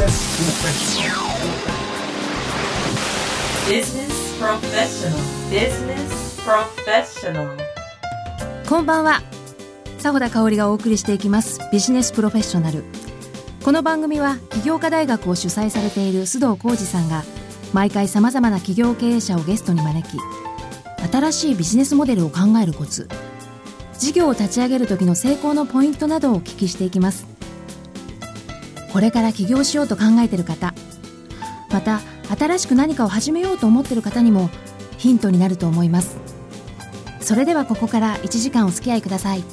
Business Professional. Business Professional. こんばんは佐穂田香織がお送りしていきますビジネスプロフェッショナルこの番組は起業家大学を主催されている須藤浩二さんが毎回さまざまな企業経営者をゲストに招き新しいビジネスモデルを考えるコツ事業を立ち上げる時の成功のポイントなどをお聞きしていきますこれから起業しようと考えている方また新しく何かを始めようと思っている方にもヒントになると思います。それではここから1時間お付き合いください。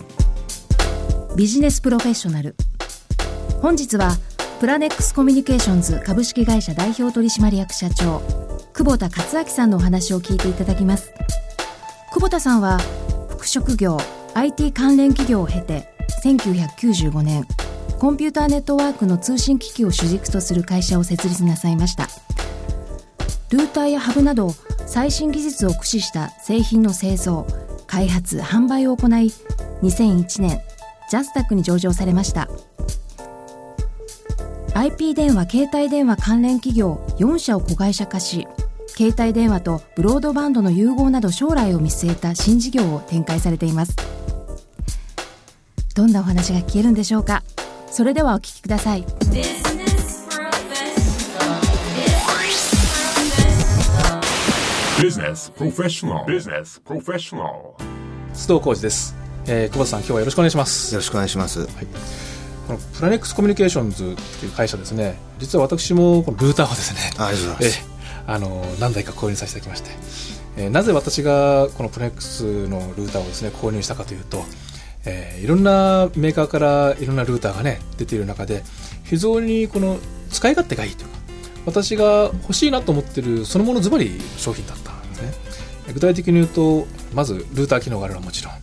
ビジネスプロフェッショナル。本日はプラネックスコミュニケーションズ株式会社代表取締役社長久保田克明さんのお話を聞いていただきます。久保田さんは副職業 IT 関連企業を経て1995年コンピューターネットワークの通信機器を主軸とする会社を設立なさいました。ルーターやハブなど最新技術を駆使した製品の製造開発販売を行い2001年ジャスタックに上場されました。IP 電話携帯電話関連企業4社を子会社化し携帯電話とブロードバンドの融合など将来を見据えた新事業を展開されています。どんなお話が聞けるんでしょうか？それではお聞きください Business Professional. Business Professional. Business Professional. 須藤浩二です、えー、久保田さん今日はよろしくお願いしますよろしくお願いします。このプラネックスコミュニケーションズという会社ですね実は私もこのルーターをですねあありがとうございます。えーあの何台か購入させていただきまして、えーなぜ私がこのプラネックスのルーターをですね購入したかというと、えーいろんなメーカーからいろんなルーターがね出ている中で非常にこの使い勝手がいいというか私が欲しいなと思ってるそのものズバリ商品だったんですね。具体的に言うとまずルーター機能があるのはもちろん、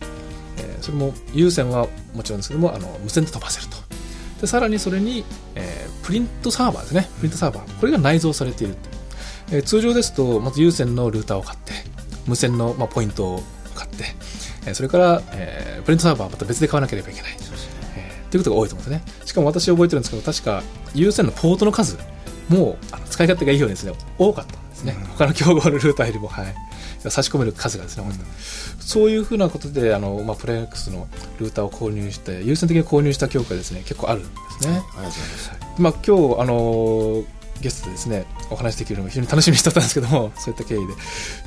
えーそれも有線はもちろんですけどもあの無線で飛ばせると。でさらにそれに、えープリントサーバーですね。プリントサーバー。これが内蔵されているえー通常ですとまず有線のルーターを買って無線の、まあ、ポイントを買って、それから、えープリントサーバーはまた別で買わなければいけない、えーということが多いと思うんですね。しかも私覚えてるんですけど確か有線のポートの数もあの使い勝手がいいようにですね多かったんですね、他の競合のルーターよりも、はい、差し込める数がですね、多いそういうふうなことであの、まあ、プレネックスのルーターを購入して優先的に購入した教会ですね結構あるんですね、ありがとうございます。まあ、今日あのゲストでですねお話しできるのも非常に楽しみにしてたんですけどもそういった経緯で。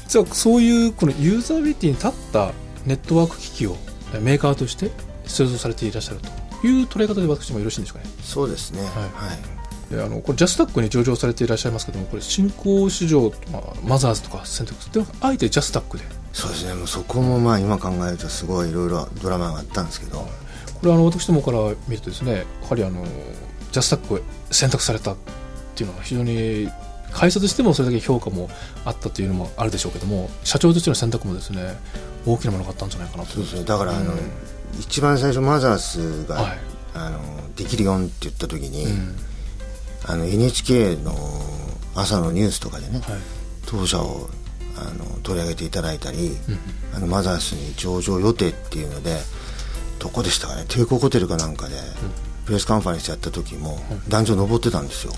実はそういうこのユーザビリティに立ったネットワーク機器をえメーカーとして製造されていらっしゃるという捉え方で私もよろしいんでしょうかね？そうですね。いはい。であのこれジャスタックに上場されていらっしゃいますけどもこれ新興市場、まあ、マザーズとか選択であえてジャスタックでそうですね。もうそこもまあ今考えるとすごいいろいろドラマがあったんですけど、これはあの私どもから見るとですねやはりあのジャスタックを選択されたっていうのは非常に会社としてもそれだけ評価もあったというのもあるでしょうけども社長としての選択もですね大きなものがあったんじゃないかなと。そうですね。だからあの、うん一番最初マザースが、はい。あのできるよんって言った時に、うん。あの NHK の朝のニュースとかでね、はい。当社をあの取り上げていただいたり、うんあのマザースに上場予定っていうのでどこでしたかね帝国ホテルかなんかで、プレスカンファレンスやった時も、壇上登ってたんですよ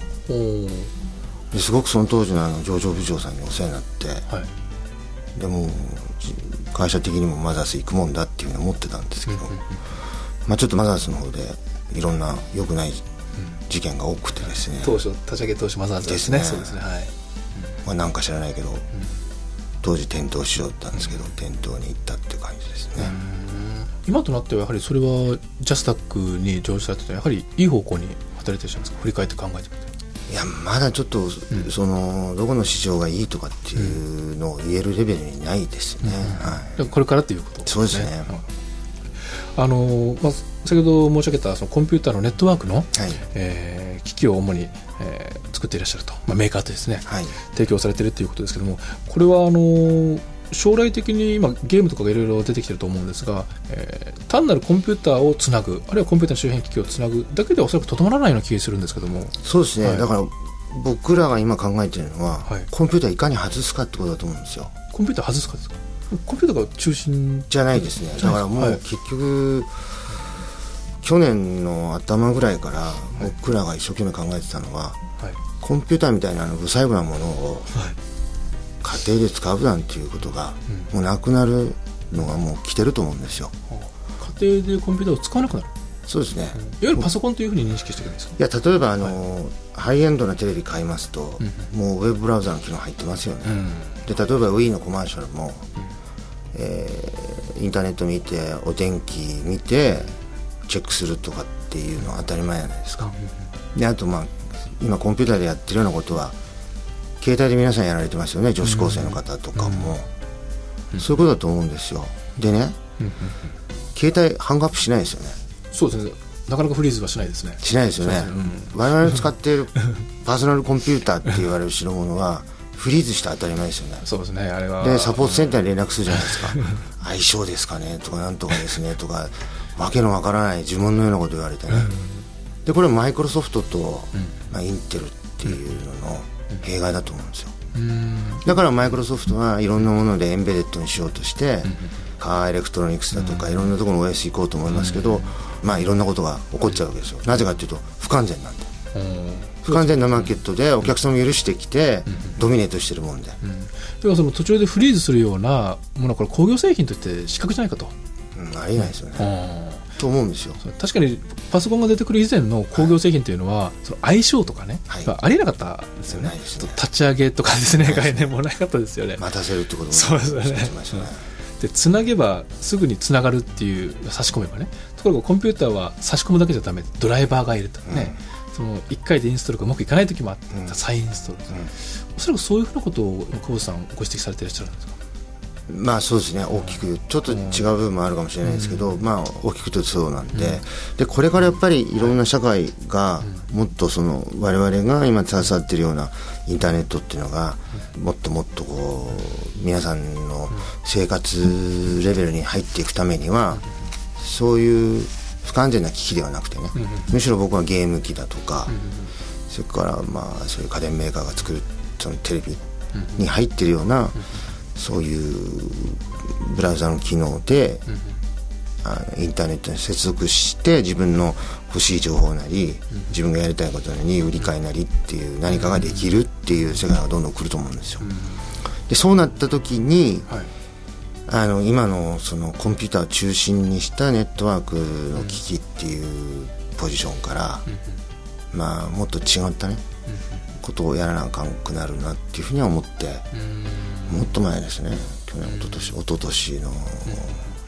ですごくその当時のあの上場部長さんにお世話になって、はい。でもじ会社的にもマザース行くもんだっていうふうに思ってたんですけど、まあ、ちょっとマザースの方でいろんな良くない事件が多くてですね、当初立ち上げ当初マザーズですね。ですね。そうですね。はい。まあ、なんか知らないけど、当時転倒しようったんですけど、転倒に行ったっていう感じですね、今となってはやはりそれはジャスタックに上場されててやはりいい方向に働いていらっしゃいますか？振り返って考えてみていやまだちょっと、そのどこの市場がいいとかっていうのを言えるレベルにないですね、はい、これからっていうことそうですね。あのまあ、先ほど申し上げたそのコンピューターのネットワークの、はい。えー機器を主に、えー作っていらっしゃると、まあ、メーカーとですね、はい。提供されているということですけどもこれはあの将来的に今ゲームとかがいろいろ出てきてると思うんですが、えー単なるコンピューターをつなぐあるいはコンピューターの周辺機器をつなぐだけではおそらくとどまらないような気がするんですけども。そうですね、はい。だから僕らが今考えてるのは、はい。コンピューターいかに外すかってことだと思うんですよ。コンピューター外すかですか？コンピューターが中心じゃないですね。だからもうはい結局、去年の頭ぐらいから僕らが一生懸命考えてたのは、はい。コンピューターみたいなあの不細部なものを家庭で使うなんていうことが、もうなくなるのがもう来てると思うんですよ。家庭でコンピューターを使わなくなる。そうですね。いわゆるパソコンというふうに認識してるんですか？いや例えばあの、ハイエンドなテレビ買いますと、もうウェブブラウザの機能入ってますよね、で例えば Wii のコマーシャルも、えーインターネット見てお天気見てチェックするとかっていうのは当たり前じゃないですか、であとまあ今コンピューターでやってるようなことは携帯で皆さんやられてますよね女子高生の方とかも、そういうことだと思うんですよ。でね、携帯ハングアップしないですよね。そうですね。なかなかフリーズはしないですね。しないですよね、我々の使っている パーソナルコンピューターって言われる代物はフリーズして当たり前ですよね。そうですねあれは。でサポートセンターに連絡するじゃないですか。相性ですかねとかなんとかですねとかわけのわからない呪文のようなこと言われてね、でこれはマイクロソフトと、まあ、インテルっていうのの弊害だと思うんですよ。だからマイクロソフトはいろんなものでエンベデッドにしようとして、カーエレクトロニクスだとかいろんなところの OS 行こうと思いますけど、まあいろんなことが起こっちゃうわけですよ。なぜかというと不完全なんで。不完全なマーケットでお客さんも許してきてドミネートしてるもんで、ではその途中でフリーズするようなものはこれ工業製品として資格じゃないかと、うん。ありえないですよね、と思うんですよ。確かにパソコンが出てくる以前の工業製品というのは、その相性とかね、はい。ありえなかったですよね。ね。立ち上げとかですね概念もなかったですよね、待たせるってこともそうですよね。でつなげばすぐにつながるっていう差し込めばね。ところがコンピューターは差し込むだけじゃダメ。ドライバーがいるとかね、その1回でインストールがうまくいかない時もあって、うん。再インストールとか、おそらくそういうふうなことを久保田さんご指摘されていらっしゃるんですか？まあそうですね大きくちょっと違う部分もあるかもしれないですけど、まあ大きくとそうなんで,、でこれからやっぱりいろんな社会がもっとその我々が今携わっているようなインターネットっていうのがもっともっとこう皆さんの生活レベルに入っていくためにはそういう不完全な機器ではなくてね、むしろ僕はゲーム機だとか、それからまあそういう家電メーカーが作るそのテレビに入ってるような、そういうブラウザの機能で、あのインターネットに接続して自分の欲しい情報なり、自分がやりたいことに売り買いなりっていう何かができるっていう世界がどんどん来ると思うんですよ。でそうなった時に、はい。あの今のそのコンピューターを中心にしたネットワークの機器っていうポジションから、まあもっと違ったね、ことをやらなあかんくなるなっていうふうには思って、もっと前ですね。去年一昨年一昨年の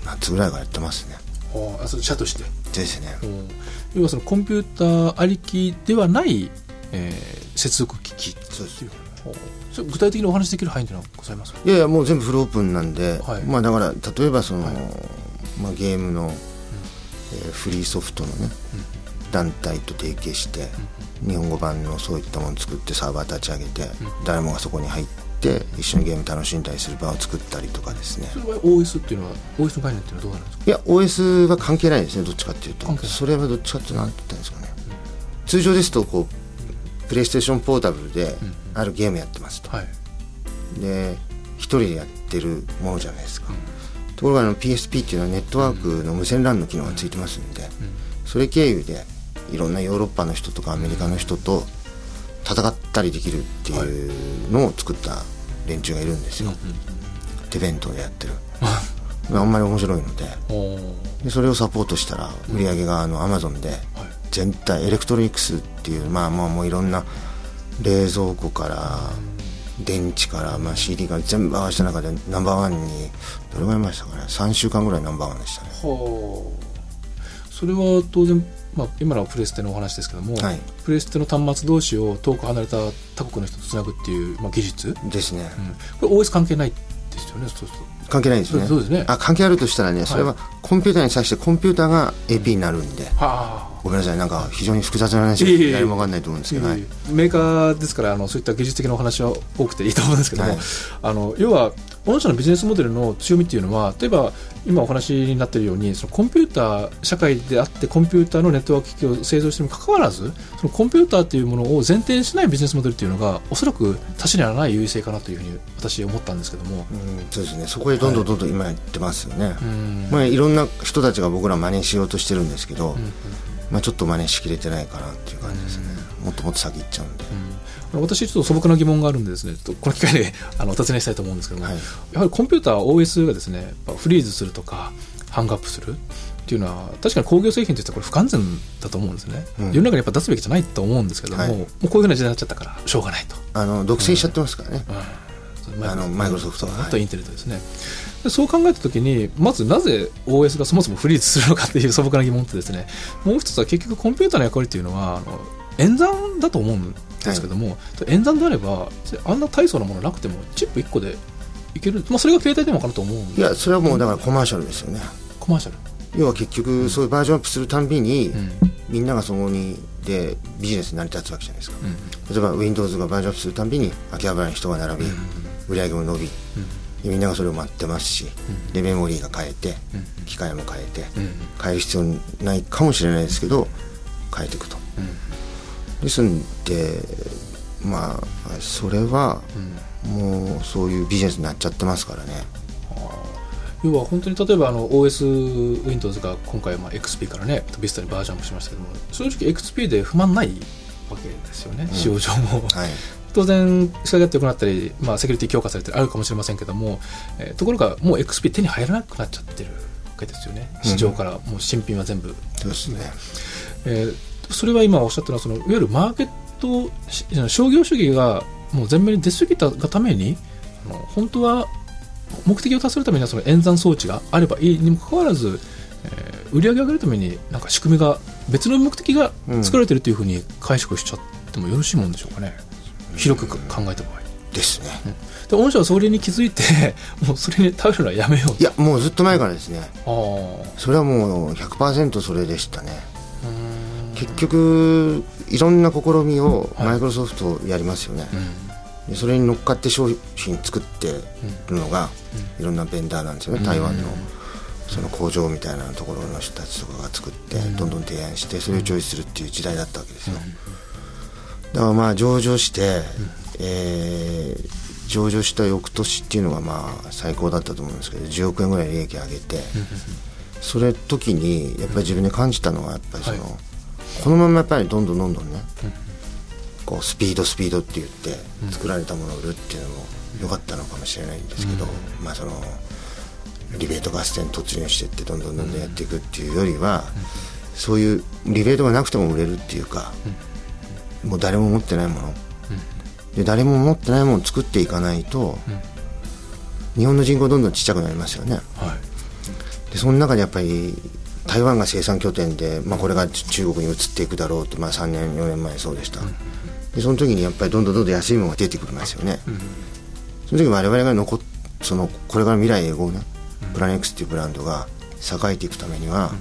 夏ぐらいからやってますね、あそれ社として？ですね、要はそのコンピューターありきではない、えー接続機器。そうです。ほうそれ具体的にお話しできる範囲というのはございます？かいやいやもう全部フルオープンなんで、はい。まあだから例えばその、はい。まあ、ゲームの、えーフリーソフトのね、団体と提携して、日本語版のそういったものを作ってサーバー立ち上げて、誰もがそこに入って一緒にゲーム楽しんだりする場を作ったりとかですね。それは OS っていうのは OS の概念っていうのはどうなるんですか？いや OS は関係ないですねどっちかっていうと。関係ない。それはどっちかっていうと何て言ったんですかね、通常ですとこうプレイステーションポータブルであるゲームやってますと、はい。で一人でやってるものじゃないですか、ところがあの PSP っていうのはネットワークの無線 LAN の機能がついてますんで、それ経由でいろんなヨーロッパの人とかアメリカの人と戦ったりできるっていうのを作った連中がいるんですよ、手弁当でやってる。あんまり面白いので。でそれをサポートしたら売り上げがあのアマゾンで全体エレクトロニクスっていうまあまあもういろんな冷蔵庫から電池から、まあ、CD から全部合わせた中でナンバーワンにどれぐらい前でしたかね。3週間ぐらいナンバーワンでしたね。はあそれは当然、まあ、今のはプレステのお話ですけども、はい。プレステの端末同士を遠く離れた他国の人とつなぐっていう、まあ、技術、うん、ですね、これ OS 関係ないですよねそうすると。関係ないですね。そうですね。あ関係あるとしたらねそれはコンピューターに際してコンピューターが AP になるんで、はあ。ごめんなさい。なんか非常に複雑な話で誰も分かんないと思うんですけど、はい。メーカーですからあのそういった技術的なお話は多くていいと思うんですけども、はい。あの要は御社のビジネスモデルの強みっていうのは例えば今お話になっているようにそのコンピューター社会であってコンピューターのネットワーク機器を製造してにもかかわらずそのコンピューターっていうものを前提にしないビジネスモデルっていうのがおそらく他社にはない優位性かなというふうに私思ったんですけども、うんそうですね。そこへどんどんどんどん今やってますよね、うん。まあ、いろんな人たちが僕ら真似しようとしてるんですけど、うん。うんまあ、ちょっと真似しきれてないかなっていう感じですね、もっともっと先行っちゃうんで、うん私ちょっと素朴な疑問があるんでですねこの機会で あのお尋ねしたいと思うんですけども、はい。やはりコンピューター OS がですねフリーズするとかハングアップするっていうのは確かに工業製品としてはこれ不完全だと思うんですね、うん。世の中にやっぱ出すべきじゃないと思うんですけども、はい。もうこういうふうな時代になっちゃったからしょうがないと、あの独占しちゃってますからね、うん。あのマイクロソフトはとインテルとですね。でそう考えた時にまずなぜ OS がそもそもフリーズするのかっていう素朴な疑問ってですねもう一つは結局コンピューターの役割っていうのはあの演算だと思うんですけども、演算であればあんな大層なものなくてもチップ1個でいける、まあ、それが携帯電話かなと思うんで。いやそれはもうだからコマーシャルですよね。コマーシャル、要は結局そういうバージョンアップするたんびに、うん。みんながそこにでビジネスに成り立つわけじゃないですか、うん。例えば Windows がバージョンアップするたんびに秋葉原に人が並び、売り上げも伸び、でみんながそれを待ってますし、でメモリーが変えて、機械も変えて、うん。変える必要ないかもしれないですけど変えていくと、ですんでまあそれはもうそういうビジネスになっちゃってますからね。要は本当に例えばあの OSWindows が今回まあ XP からね Vista にバージョンアップしましたけども正直 XP で不満ないわけですよね、使用上も。はい。当然仕上がって良くなったり、まあ、セキュリティ強化されてるあるかもしれませんけども、えーところがもう XP 手に入らなくなっちゃってるわけですよね。市場からもう新品は全部、そうですね。えーそれは今おっしゃったのはそのいわゆるマーケットし商業主義がもう前面に出過ぎたがためにあの本当は目的を達するためにはその演算装置があればいいにもかかわらず、えー売り上げを上げるためになんか仕組みが別の目的が作られてるというふうに解釈しちゃってもよろしいもんでしょうかね。広く考えた場合。ですね、で御社はそれに気づいてもうそれに頼るのはやめよう。いやもうずっと前からですね。あー。それはもう100%それでしたね結局いろんな試みをはい。マイクロソフトやりますよね、でそれに乗っかって商品作ってるのがいろんなベンダーなんですよね、台湾のその工場みたいなところの人たちとかが作ってどんどん提案してそれをチョイスするっていう時代だったわけですよ、だからまあ上場して、えー上場した翌年っていうのがまあ最高だったと思うんですけど10億円ぐらい利益上げて、それ時にやっぱり自分で感じたのはやっぱりその、はいこのままやっぱりどんどんどんどんね、こうスピードスピードって言って作られたものを売るっていうのも良かったのかもしれないんですけど、まあそのリベート合戦突入してってどんどんどんどんやっていくっていうよりは、そういうリベートがなくても売れるっていうか、もう誰も持ってないもの、で誰も持ってないものを作っていかないと、日本の人口どんどんちっちゃくなりますよね。はい。でその中でやっぱり台湾が生産拠点で、まあ、これが中国に移っていくだろうと、まあ、3年4年前そうでした、でその時にやっぱりどんどんどんどん安いものが出てくるますよね、その時我々が残っそのこれから未来永劫ね、プラネックスっていうブランドが栄えていくためには、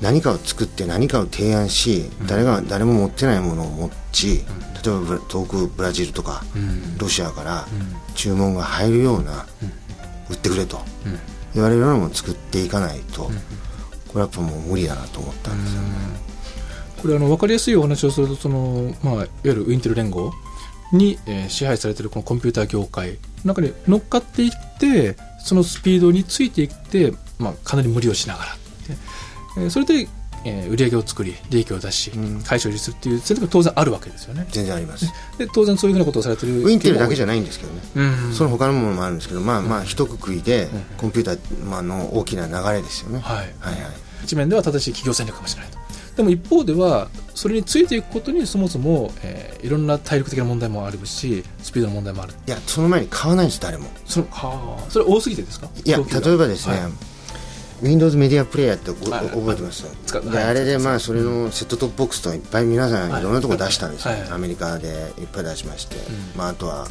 何かを作って何かを提案し、誰が誰も持ってないものを持ち、例えば遠くブラジルとか、ロシアから注文が入るような、売ってくれと、言われるようなものを作っていかないと、これはやっぱもう無理だなと思ったんですよね。これあの分かりやすいお話をするとその、まあ、いわゆるウインテル連合に、えー支配されているこのコンピューター業界の中に乗っかっていってそのスピードについていって、まあ、かなり無理をしながら、でえーそれで、えー売り上げを作り利益を出し、回収するっていう選択が当然あるわけですよね全然あります。で当然そういうふうなことをされてるウインテルだけじゃない、んですけどね。うんその他のものもあるんですけど、まあまあ一括りでコンピューターまあの大きな流れですよね。はいはいはい。一面では正しい企業戦略かもしれないと。でも一方ではそれについていくことにそもそも、えーいろんな体力的な問題もあるしスピードの問題もある。いやその前に買わないんです誰も。そのはあ。それ多すぎてですか？いや例えばですね、はい。Windows メディアプレイヤーって覚えてます？使うはい。であれでまあそれのセットトップボックスとかいっぱい皆さんはい。いろんなところ出したんですよ、はいはい。アメリカでいっぱい出しまして、まあ、あとは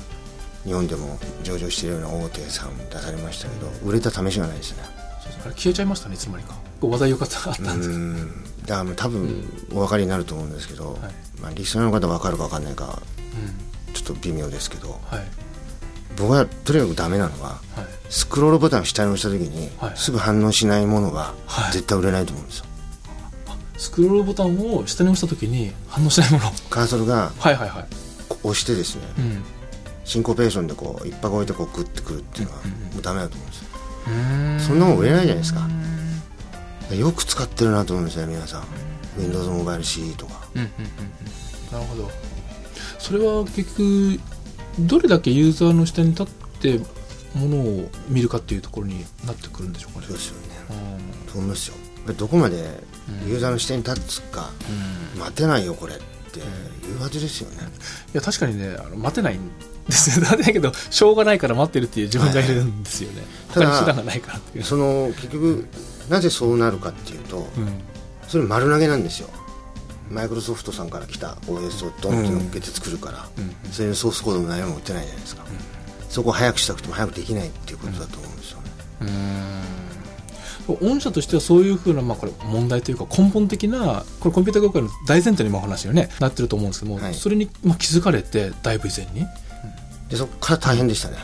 日本でも上場しているような大手さん出されましたけど売れた試しがないですね。消えちゃいましたねいつの間にかこう話題よかったあったんですけど。うん。だ多分お分かりになると思うんですけど、まあ、リスナーの方分かるか分かんないかちょっと微妙ですけどはい。僕はとにかくダメなのははい。スクロールボタンを下に押した時に、はい。すぐ反応しないものははい。絶対売れないと思うんですよ、スクロールボタンを下に押した時に反応しないもの。カーソルがはいはいはい。押してですねうん。シンコペーションでこう一泊置いてこうグッてくるっていうのはうんうんうん。もうダメだと思うんですよ。うーん。そんなもん売れないじゃないですかよく使ってるなと思うんですよ皆さん。Windows モバイル CE とか。うんうんうんうん。なるほど。それは結局どれだけユーザーの下に立ってものを見るかっていうところになってくるんでしょうかね。そうですよね。うん。と思いますよ。どこまでユーザーの視点に立つか、待てないよこれっていうはずですよね、いや確かにねあの待てないんですよ。待てないけどしょうがないから待ってるっていう自分がいるんですよね、ただ他に手段がないからっていう、その結局なぜそうなるかっていうと、うん。それ丸投げなんですよ。マイクロソフトさんから来た OS をドンと乗っけて作るから、うん。それにソースコードも何も売ってないじゃないですか、そこを早くしたくても早くできないっていうことだと思うんですよね、御社としてはそういうふうな、まあ、これ問題というか根本的なこれコンピューター業界の大前提にもお話がねなってると思うんですけども、はい。それに、まあ、気づかれてだいぶ以前に、でそこから大変でしたね。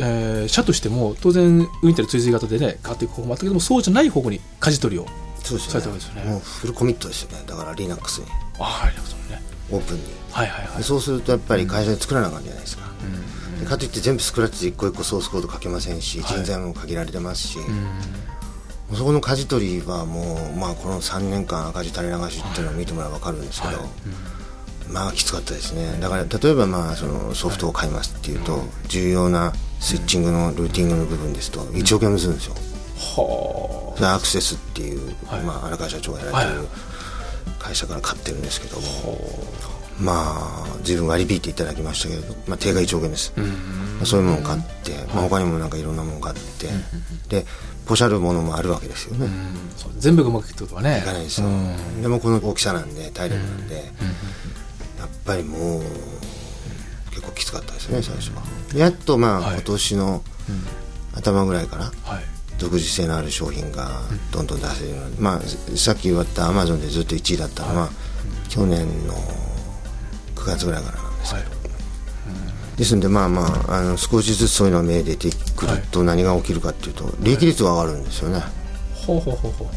えー社としても当然ウィンテル追随型でね変わっていく方法もあったけどもそうじゃない方向に舵取りをそうですされたわけですよね。もうフルコミットですよね。だから Linux に。ああありますね。オープンに。はいはいはい。でそうするとやっぱり会社で作らなあかんじゃないですか、でかといって全部スクラッチで一個一個ソースコード書けませんし、はい。人材も限られてますし、うん。そこの舵取りはもう、まあ、この3年間赤字垂れ流しっていうのを見てもらえば分かるんですけど、はいまあきつかったですね。だから例えばまあそのソフトを買いますっていうと、重要なスイッチングのルーティングの部分ですと1億円もするんですよ、はそれはアクセスっていう、はい。まあ、荒川社長がやられてるはい。会社から買ってるんですけども、まあ随分割り引いていただきましたけれど、まあ、定価1億円です、あうんまあそういうものを買って、まあ、他にもなんかいろんなものを買って、でポシャるものもあるわけですよね、うん。全部がうまくいくってことはね。いかないですよ、うん。でもこの大きさなんで体力なんで、やっぱりもう結構きつかったですね最初は。やっとまあ、はい。今年の頭ぐらいからはい。独自性のある商品がどんどん出せるようになまあさっき言ったアマゾンでずっと1位だったのは、去年の9月ぐらいからなんですはい。ですのでまあまああの少しずつそういうのが目に出てくると何が起きるかっていうと利益率が上がるんですよね。ほうほうほうほう。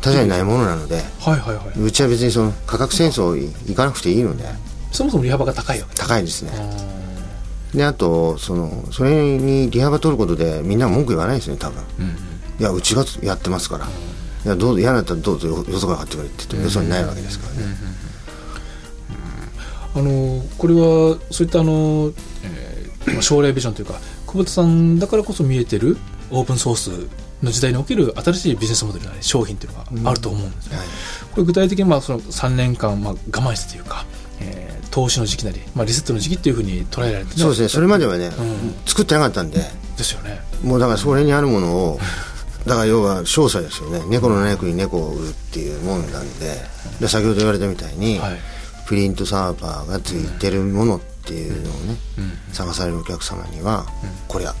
他社にないものなのではいはいはい。うちは別にその価格戦争いかなくていいのでそもそも利幅が高いわけ。高いですね。うであとそのそれに利幅取ることでみんな文句言わないですね多分。んうん。いやうちがやってますから。いやどう嫌だったらどうぞよよそから買ってくれって言ってもよそにないわけですからね。あのこれはそういったあの、えーまあ将来ビジョンというか久保田さんだからこそ見えてるオープンソースの時代における新しいビジネスモデルなり商品というのがあると思うんですね、はい。これ具体的にまあその3年間まあ我慢したというか、えー投資の時期なり、まあ、リセットの時期っていうふうに捉えられて、そうですね。それまではね、ん作ってなかったんで。ですよね。もうだからそれにあるものをだから要は商社ですよね。猫の役に猫を売るっていうもんなんで。で先ほど言われたみたいに、はい。プリントサーバーがついてるものっていうのをね、探されるお客様には、こりゃ、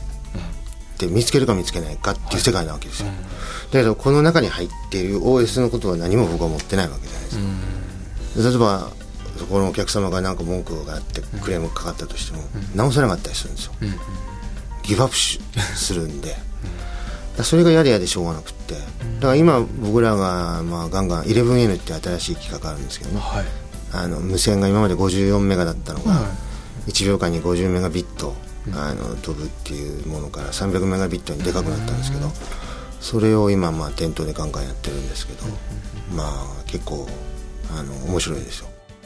で見つけるか見つけないかっていう世界なわけですよ、だけどこの中に入っている OS のことは何も僕は持ってないわけじゃないですか、で例えばそこのお客様が何か文句があってクレームがかかったとしても、直せなかったりするんですよ、ギブアップしするんで、それが嫌で嫌でしょうがなくって。だから今僕らがまあガンガン 11N って新しい企画があるんですけどね。はい。あの無線が今まで54メガだったのが、は1秒間に50メガビット、あの飛ぶっていうものから300メガビットにでかくなったんですけど、それを今まあ店頭でガンガンやってるんですけど、まあ結構あの面白いですよ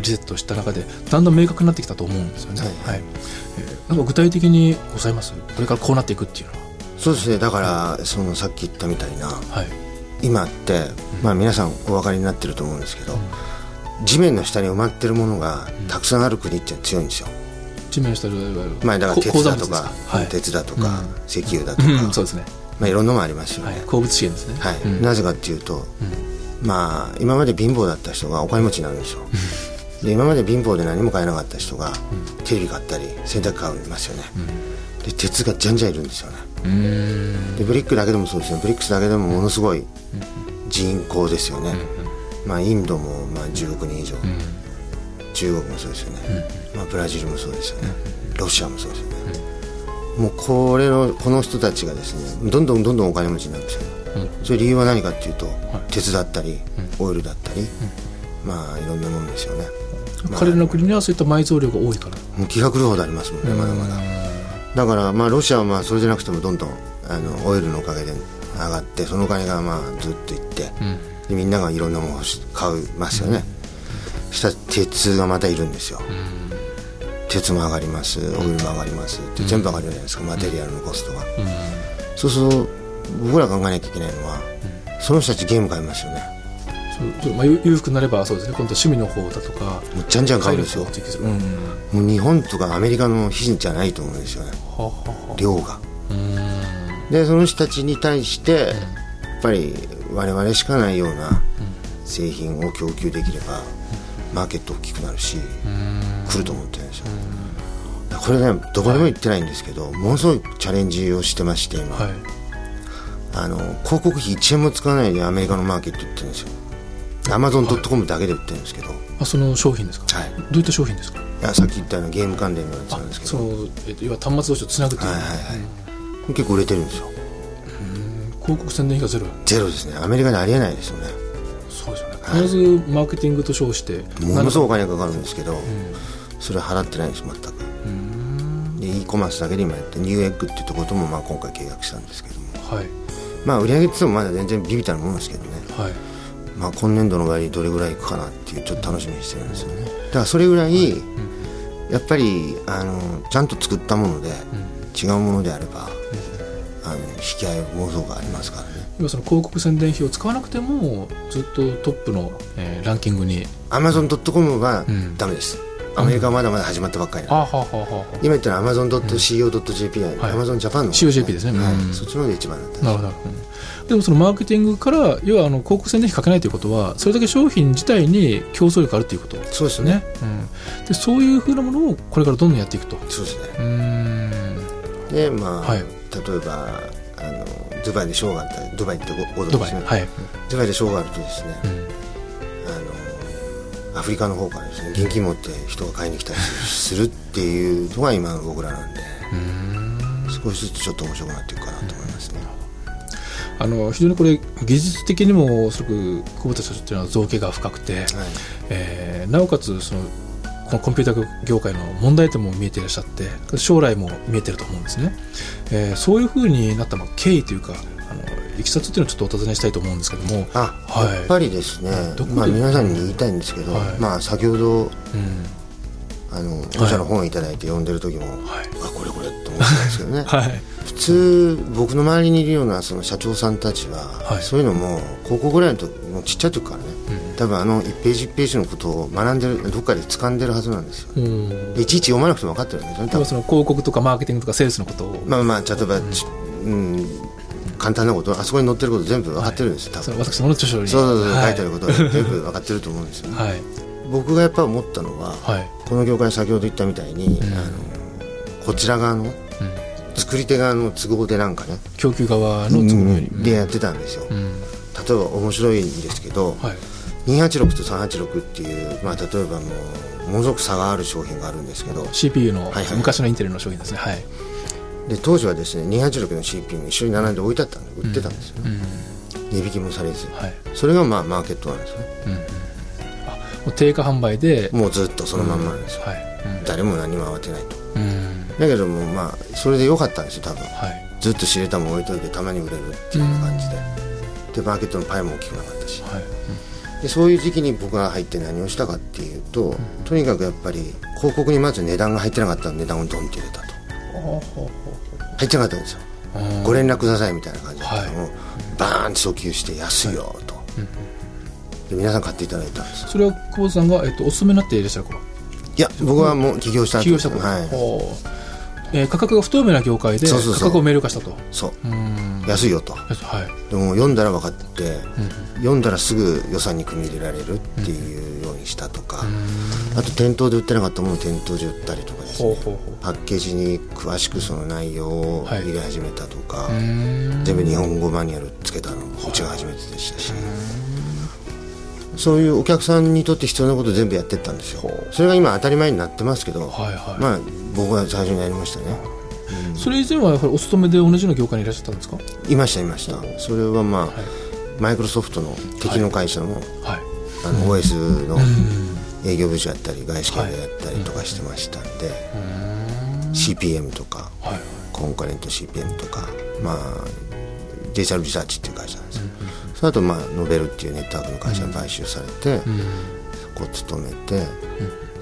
リセットした中でだんだん明確になってきたと思うんですよね。はい。はい。えーなんか具体的にございます？これからこうなっていくっていうのは。そうですね。だからそのさっき言ったみたいなはい。今って、まあ、皆さんお分かりになってると思うんですけど、地面の下に埋まってるものがたくさんある国って強いんですよ、地面下でまあ、だからこ鉄だとかはい、鉄だとか、うん。石油だとか、うんそうですね、まあ、いろんなのもありますよね、はい、鉱物資源ですね。はい。うん。なぜかっていうと、まあ今まで貧乏だった人がお金持ちになるんですよで今まで貧乏で何も買えなかった人がテレビ買ったり洗濯機買いますよね、で鉄がじゃんじゃんいるんですよね。うん。でブリックだけでもそうですねブリックスだけでもものすごい人口ですよね、まあインドもまあ10億人以上、中国もそうですよね、まあ、ブラジルもそうですよね、ロシアもそうですよね、もうこれのこの人たちがですねどんどんどんどんお金持ちになるんですよ、それ理由は何かっていうと、鉄だったり、オイルだったり、まあいろんなものですよね、まあ彼らの国にはそういった埋蔵量が多いから。気が狂うほどありますもんねまだまだ。だからまあロシアはまあそれじゃなくてもどんどんあのオイルのおかげで上がってそのお金がまあずっといって、でみんながいろんなものを買いますよね、したら鉄がまたいるんですよ、鉄も上がりますオイルも上がりますって全部上がるじゃないですか、マテリアルのコストが、そうすると僕ら考えなきゃいけないのは、その人たちゲーム買いますよねまあ、裕裕福になればそうですね。今度は趣味の方だとか。もうじゃんじゃん買うんですよ。うん。もう日本とかアメリカの比じゃないと思うんですよね。ははは。量が。でその人たちに対してやっぱり我々しかないような製品を供給できればマーケット大きくなるし来ると思ってるんですよ。これねどこでも言ってないんですけどものすごいチャレンジをしてまして今、はい。あの広告費1円も使わないでアメリカのマーケット売ってるんですよアマゾン .com だけで売ってるんですけど、あその商品ですか、はい。どういった商品ですか？いやさっき言ったようなゲーム関連のやつなんですけど。その、えっと、要は端末同士をつなぐという、はいはいはい。結構売れてるんですよ。広告宣伝費がゼロ。ゼロですね。アメリカでありえないですよね。そうですよね。はい。必ずマーケティングと称して。ものすごいお金がかかるんですけど、それ払ってないんです全く。で e コマースだけで今やってニューエッグっていうところともまあ今回契約したんですけども。はい。まあ売り上げって言ってもまだ全然ビビたるもんですけどね。はいまあ今年度の終わりどれぐらいいくかなっていうちょっと楽しみにしてるんですよね。だからそれぐらい、やっぱりあのちゃんと作ったもので、違うものであれば、あの引き合いものすごくありますからね。要はその広告宣伝費を使わなくてもずっとトップの、えーランキングにアマゾン .com はうん。ダメです、アメリカはまだまだ始まったばっかりなんであはははは。今言ったのは Amazon.co.jp ははい。Amazon Japan の方。COJP ですね。はい。うん。そっちの方で一番だったんですなるほど、うんでもそのマーケティングから要はあの広告宣伝費かけないということはそれだけ商品自体に競争力あるということ。そうですね。ね、うん、でそういうふうなものをこれからどんどんやっていくと。そうですね。でまあ、はい。例えばあのドバイでショーがあったりドバイってご存知ですね、バイ。はい、ドバイでショーがあるとですね、うん。あのアフリカの方からですね現金持って人が買いに来たりするっていうのが今の僕らなんで少しずつちょっと面白くなっていくかなとあの非常にこれ技術的にもすごく久保田社長というのは造形が深くて、はい。えーなおかつそのこのコンピューター業界の問題点も見えていらっしゃって将来も見えてると思うんですね、えーそういうふうになったまあ経緯というかあのいきさつっていうのをちょっとお尋ねしたいと思うんですけどもあ、はい。やっぱりですねまあ、皆さんに言いたいんですけど、はい。まあ、先ほどうんあの御社の本をいただいて読んでる時も、はい。あこれこれと思ってたんですけどね。はい。普通僕の周りにいるようなその社長さんたちは、はい。そういうのも高校ぐらいの時もうちっちゃい時からね、多分あの1ページ1ページのことを学んでるどっかで掴んでるはずなんですよ。うん。でいちいち読まなくても分かってるんですよね多分その広告とかマーケティングとかセールスのことを、まあまあ例えば、ちうん、簡単なことあそこに載ってること全部分かってるんですよ、多分。その私の著書に。そうそうそう、はい。書いてあることは全部分かってると思うんですよね、はい僕がやっぱ思ったのは、はい。この業界先ほど言ったみたいに、ん。あのこちら側の作り手側の都合でなんかね、供給側の都合より、でやってたんですよ、うん。例えば面白いんですけど、はい。286と386っていう、まあ、例えばもうものすごく差がある商品があるんですけど CPU のはいはい。昔のインテルの商品ですね。はい、で当時はですね286の CPU も一緒に並んで置いてあったんで売ってたんですよ、うん。値引きもされず。はい。それがまあマーケットなんですよね。うんもう定価販売でもうずっとそのまんまなんですよ、はい。誰も何も慌てないと。うん、うんだけどもまあそれで良かったんですよ多分。はい。ずっと知れたもん置いといてたまに売れるっていう感じで。でマーケットのパイも大きくなかったし。はい。でそういう時期に僕が入って何をしたかっていうと、とにかくやっぱり広告にまず値段が入ってなかったら値段をドンって入れたと。入ってなかったんですよ。うんご連絡くださいみたいな感じだったのを、バーンって訴求して安いよと、で皆さん買っていただいたんですそれは久保田さんが、えっと、お勤めになっていらっしゃる頃いや僕はもう起業した後起業した頃、はい。えー価格が不透明な業界でそうそうそう。価格を明瞭化したと。そう。うん。安いよと。はい。でも読んだら分かってうん読んだらすぐ予算に組み入れられるっていうようにしたとか、あと店頭で売ってなかったものを店頭で売ったりとかですね。ほうほうほう。パッケージに詳しくその内容を入れ始めたとか、うん。全部日本語マニュアルつけたのもうちが初めてでしたし、そういうお客さんにとって必要なことを全部やってったんですよ。それが今当たり前になってますけど、はいはい。まあ僕が最初にやりましたね。それ以前はやはりお勤めで同じような業界にいらっしゃったんですか？いましたいました。それはまあ、マイクロソフトの敵の会社の,、はい。あの OS のうん。営業部長やったり外資系でやったりとかしてましたんで、CPM とかはい。コンカレント CPM とかまあデジタルリサーチっていう会社その後まあノベルっていうネットワークの会社に買収されて、そこを勤めて、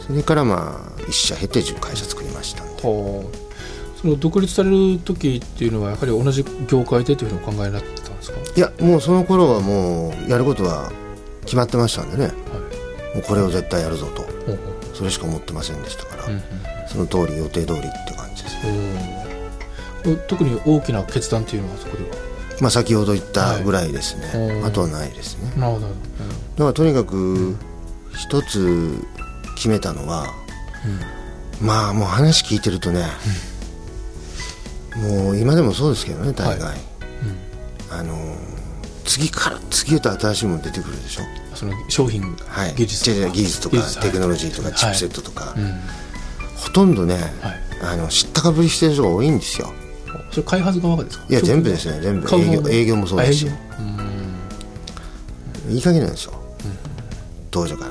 それからまあ一社経て10会社作りましたんその独立される時っていうのはやはり同じ業界でというふうにお考えになってたんですか？いやもうその頃はもうやることは決まってましたんでね。はい。もうこれを絶対やるぞと。ほうほう。それしか思ってませんでしたから、うんその通り予定通りって感じですね。う。ん特に大きな決断っていうのはそこでは？まあ先ほど言ったぐらいですね、はいあとはないですね。なるほど、だからとにかく一つ決めたのは、まあもう話聞いてるとね、もう今でもそうですけどね大概、あの次から次へと新しいもの出てくるでしょ。その商品、はい、技術とか。テクノロジーとかはい。チップセットとか、うんほとんどね、はい。あの知ったかぶりしてる人が多いんですよそれ開発側がですか？いや全部ですね。全部。営業営業もそうですしいい加減なんですよ、当初から、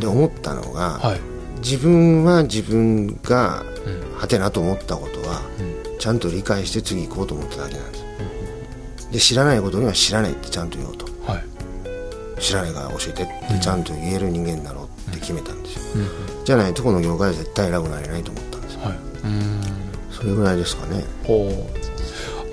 で思ったのが、はい。自分は自分がうん。はてなと思ったことは、ちゃんと理解して次行こうと思っただけなんです、で知らないことには知らないってちゃんと言おうと。はい。知らないから教えてってちゃんと言える人間になろうって決めたんですよ、うん。じゃないとこの業界は絶対偉くなれないと思ったんですよ。はい。うんそれぐらいですかね。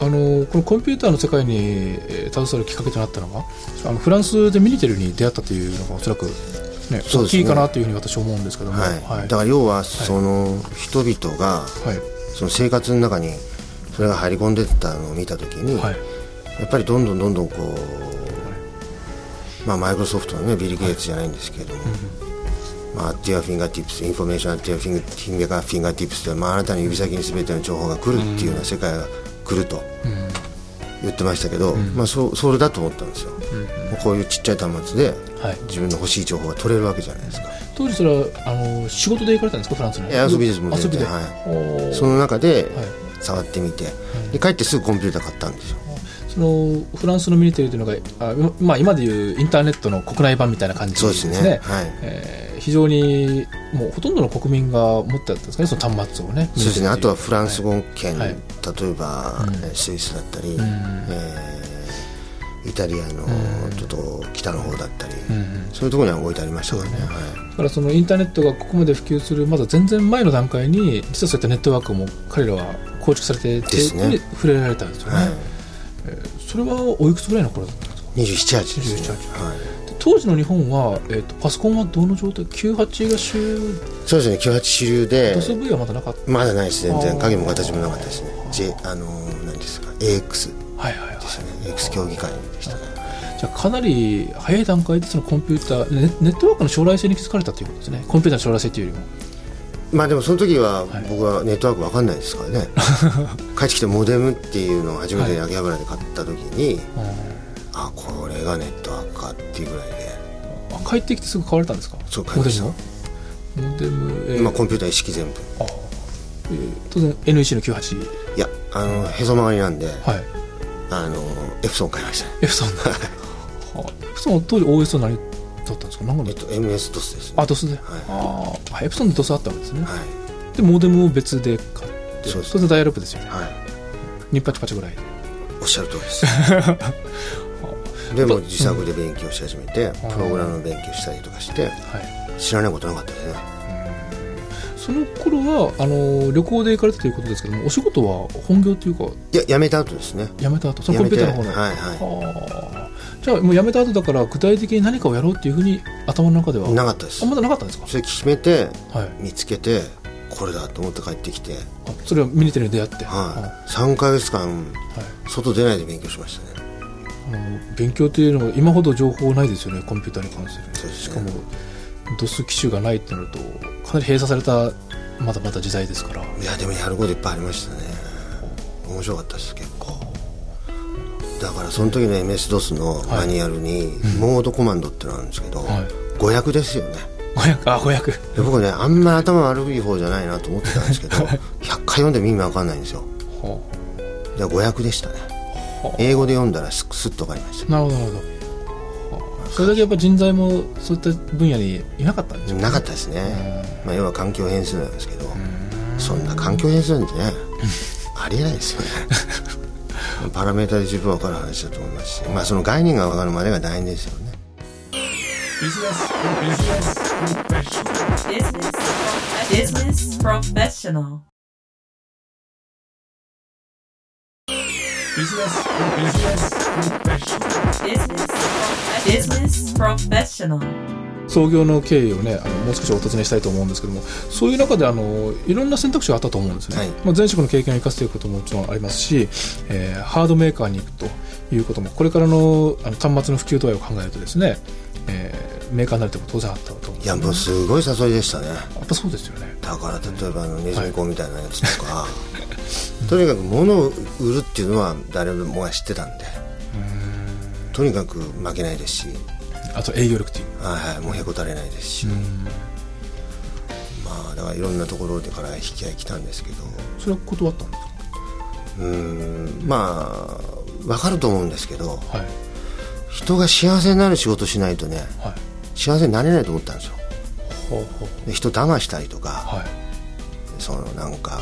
あのこのコンピューターの世界に、えー携わるきっかけとなったのがあのフランスでミニテルに出会ったというのがおそらく、ね大きいかなというふうに私は思うんですけども、はい、はい。だから要はその人々がはい。その生活の中にそれが入り込んでったのを見た時に、はい。やっぱりどんどんどんどんこう、まあ、マイクロソフトのねビル・ゲイツじゃないんですけれども、まあ、at your fingertips インフォメーション at your finger- finger- fingertips で、まあ、あなたの指先に全ての情報が来るっていうような世界が来ると言ってましたけど、まあ、そそれだと思ったんですよ、もうこういうちっちゃい端末ではい、自分の欲しい情報が取れるわけじゃないですか。当時それはあの仕事で行かれたんですか？フランスに遊びですもん遊びで、全然はいその中ではい。触ってみて、で帰ってすぐコンピューター買ったんですよ。そのフランスのミニテルというのがあ、まあ、今でいうインターネットの国内版みたいな感じそうでねですすね。はい。えー非常にもうほとんどの国民が持ってたんですかねその端末をね。そうですね。あとはフランスス語圏、はい。例えば、えースイスだったり、ん。えーイタリアのちょっと北の方だったり、うんそういうところには置いてありましたからね。はい。だからそのインターネットがここまで普及するまだ全然前の段階に実はそういったネットワークも彼らは構築されていて触れられたんですよね、はい。それはおいくつぐらいの頃だったんですか？27、8ですね、27はい、当時の日本は、えー、とパソコンはどの状態？98が主そうですね98主流でドス V はまだなかった？まだないです全然。影も形もなかったですね。J あのー何ですか？AX ですはいはいはいね AX 競技会でしたね。じゃあかなり早い段階でそのコンピューターネネットワークの将来性に気づかれたということですね。コンピューターの将来性というよりも。まあでもその時ははい。僕はネットワーク分かんないですからね。帰ってきてモデムっていうのを初めて秋葉原で買った時に、あこれがネットワークかっていうぐらいで。あ帰ってきてすぐ買われたんですか？そう買いました。モデムえー。まあ、コンピューター一式全部。あーえー当然 NEC の98いやあのへそ曲がりなんで、はい。あのエプソン買いました。エプソン。のはあエプソンは当時 OS は何だったんですか？何が？えっと MS ドスですね。あ、ドスで？はい。ああ、エプソンでドスあったわけですね。はい。で、モデムを別で買って、そうです。当然ダイヤルアップですよね。はい。2パチパチぐらいで。おっしゃる通りです でも自作で勉強し始めてプログラムの勉強したりとかしてはい。知らないことなかったですね。その頃は、あの、旅行で行かれたということですけども、お仕事は本業というか、いや辞めた後ですね。辞めた後、そのコンピューターの方の。はいはい。はあじゃあ、もう辞めた後だから、具体的に何かをやろうっていうふうに、頭の中では。なかったです。あ、まだなかったんですか？それ決めてはい。見つけてこれだと思って帰ってきて、あそれはミニテレに出会って、はい、3ヶ月間あはい。外出ないで勉強しましたねあの勉強というのも今ほど情報ないですよねコンピューターに関する。ね。しかも DOS 機種がないってなるとかなり閉鎖されたまだまだ時代ですから。いやでもやることいっぱいありましたね。面白かったです結構。だからその時の MS-DOS のマニュアルにモードコマンドってのがあるんですけど、はい。500ですよね。500あ500で僕ねあんまり頭悪い方じゃないなと思ってたんですけど 100回読んでも意味わかんないんですよ。はで500でしたね。は英語で読んだらスッスッと分かりました。なるほどなるほど。はあそれだけやっぱ人材もそういった分野にいなかったんでしょうね。なかったですね、まあ、要は環境変数なんですけどそんな環境変数なんてね ありえないですよね。パラメータで十分分かる話だと思いますし、まあ、その概念が分かるまでが大変ですよね。Business Professional. Business Professional. Business Professional. Business Business Professional. 創業の経緯をねあのもう少しお尋ねしたいと思うんですけどもそういう中であのいろんな選択肢があったと思うんですね、はい。まあ、前職の経験を生かすということももちろんありますし、えーハードメーカーに行くということもこれからのあの端末の普及度合いを考えるとですね、えーメーカーになるということも当然あったと思うね。いやもうすごい誘いでしたね。やっぱそうですよね。だから例えばあのネズミ講みたいなやつとか、とにかく物を売るっていうのは誰もが知ってたんで。とにかく負けないですし、あと営業力っていう。はいはい、もうへこたれないですし、まあだからいろんなところでから引き合い来たんですけど。それは断ったんですうーんまあ分かると思うんですけど。かはい人が幸せになる仕事しないとねはい。幸せになれないと思ったんですよ。ほうほうで人騙したりとか、はい。そのなんか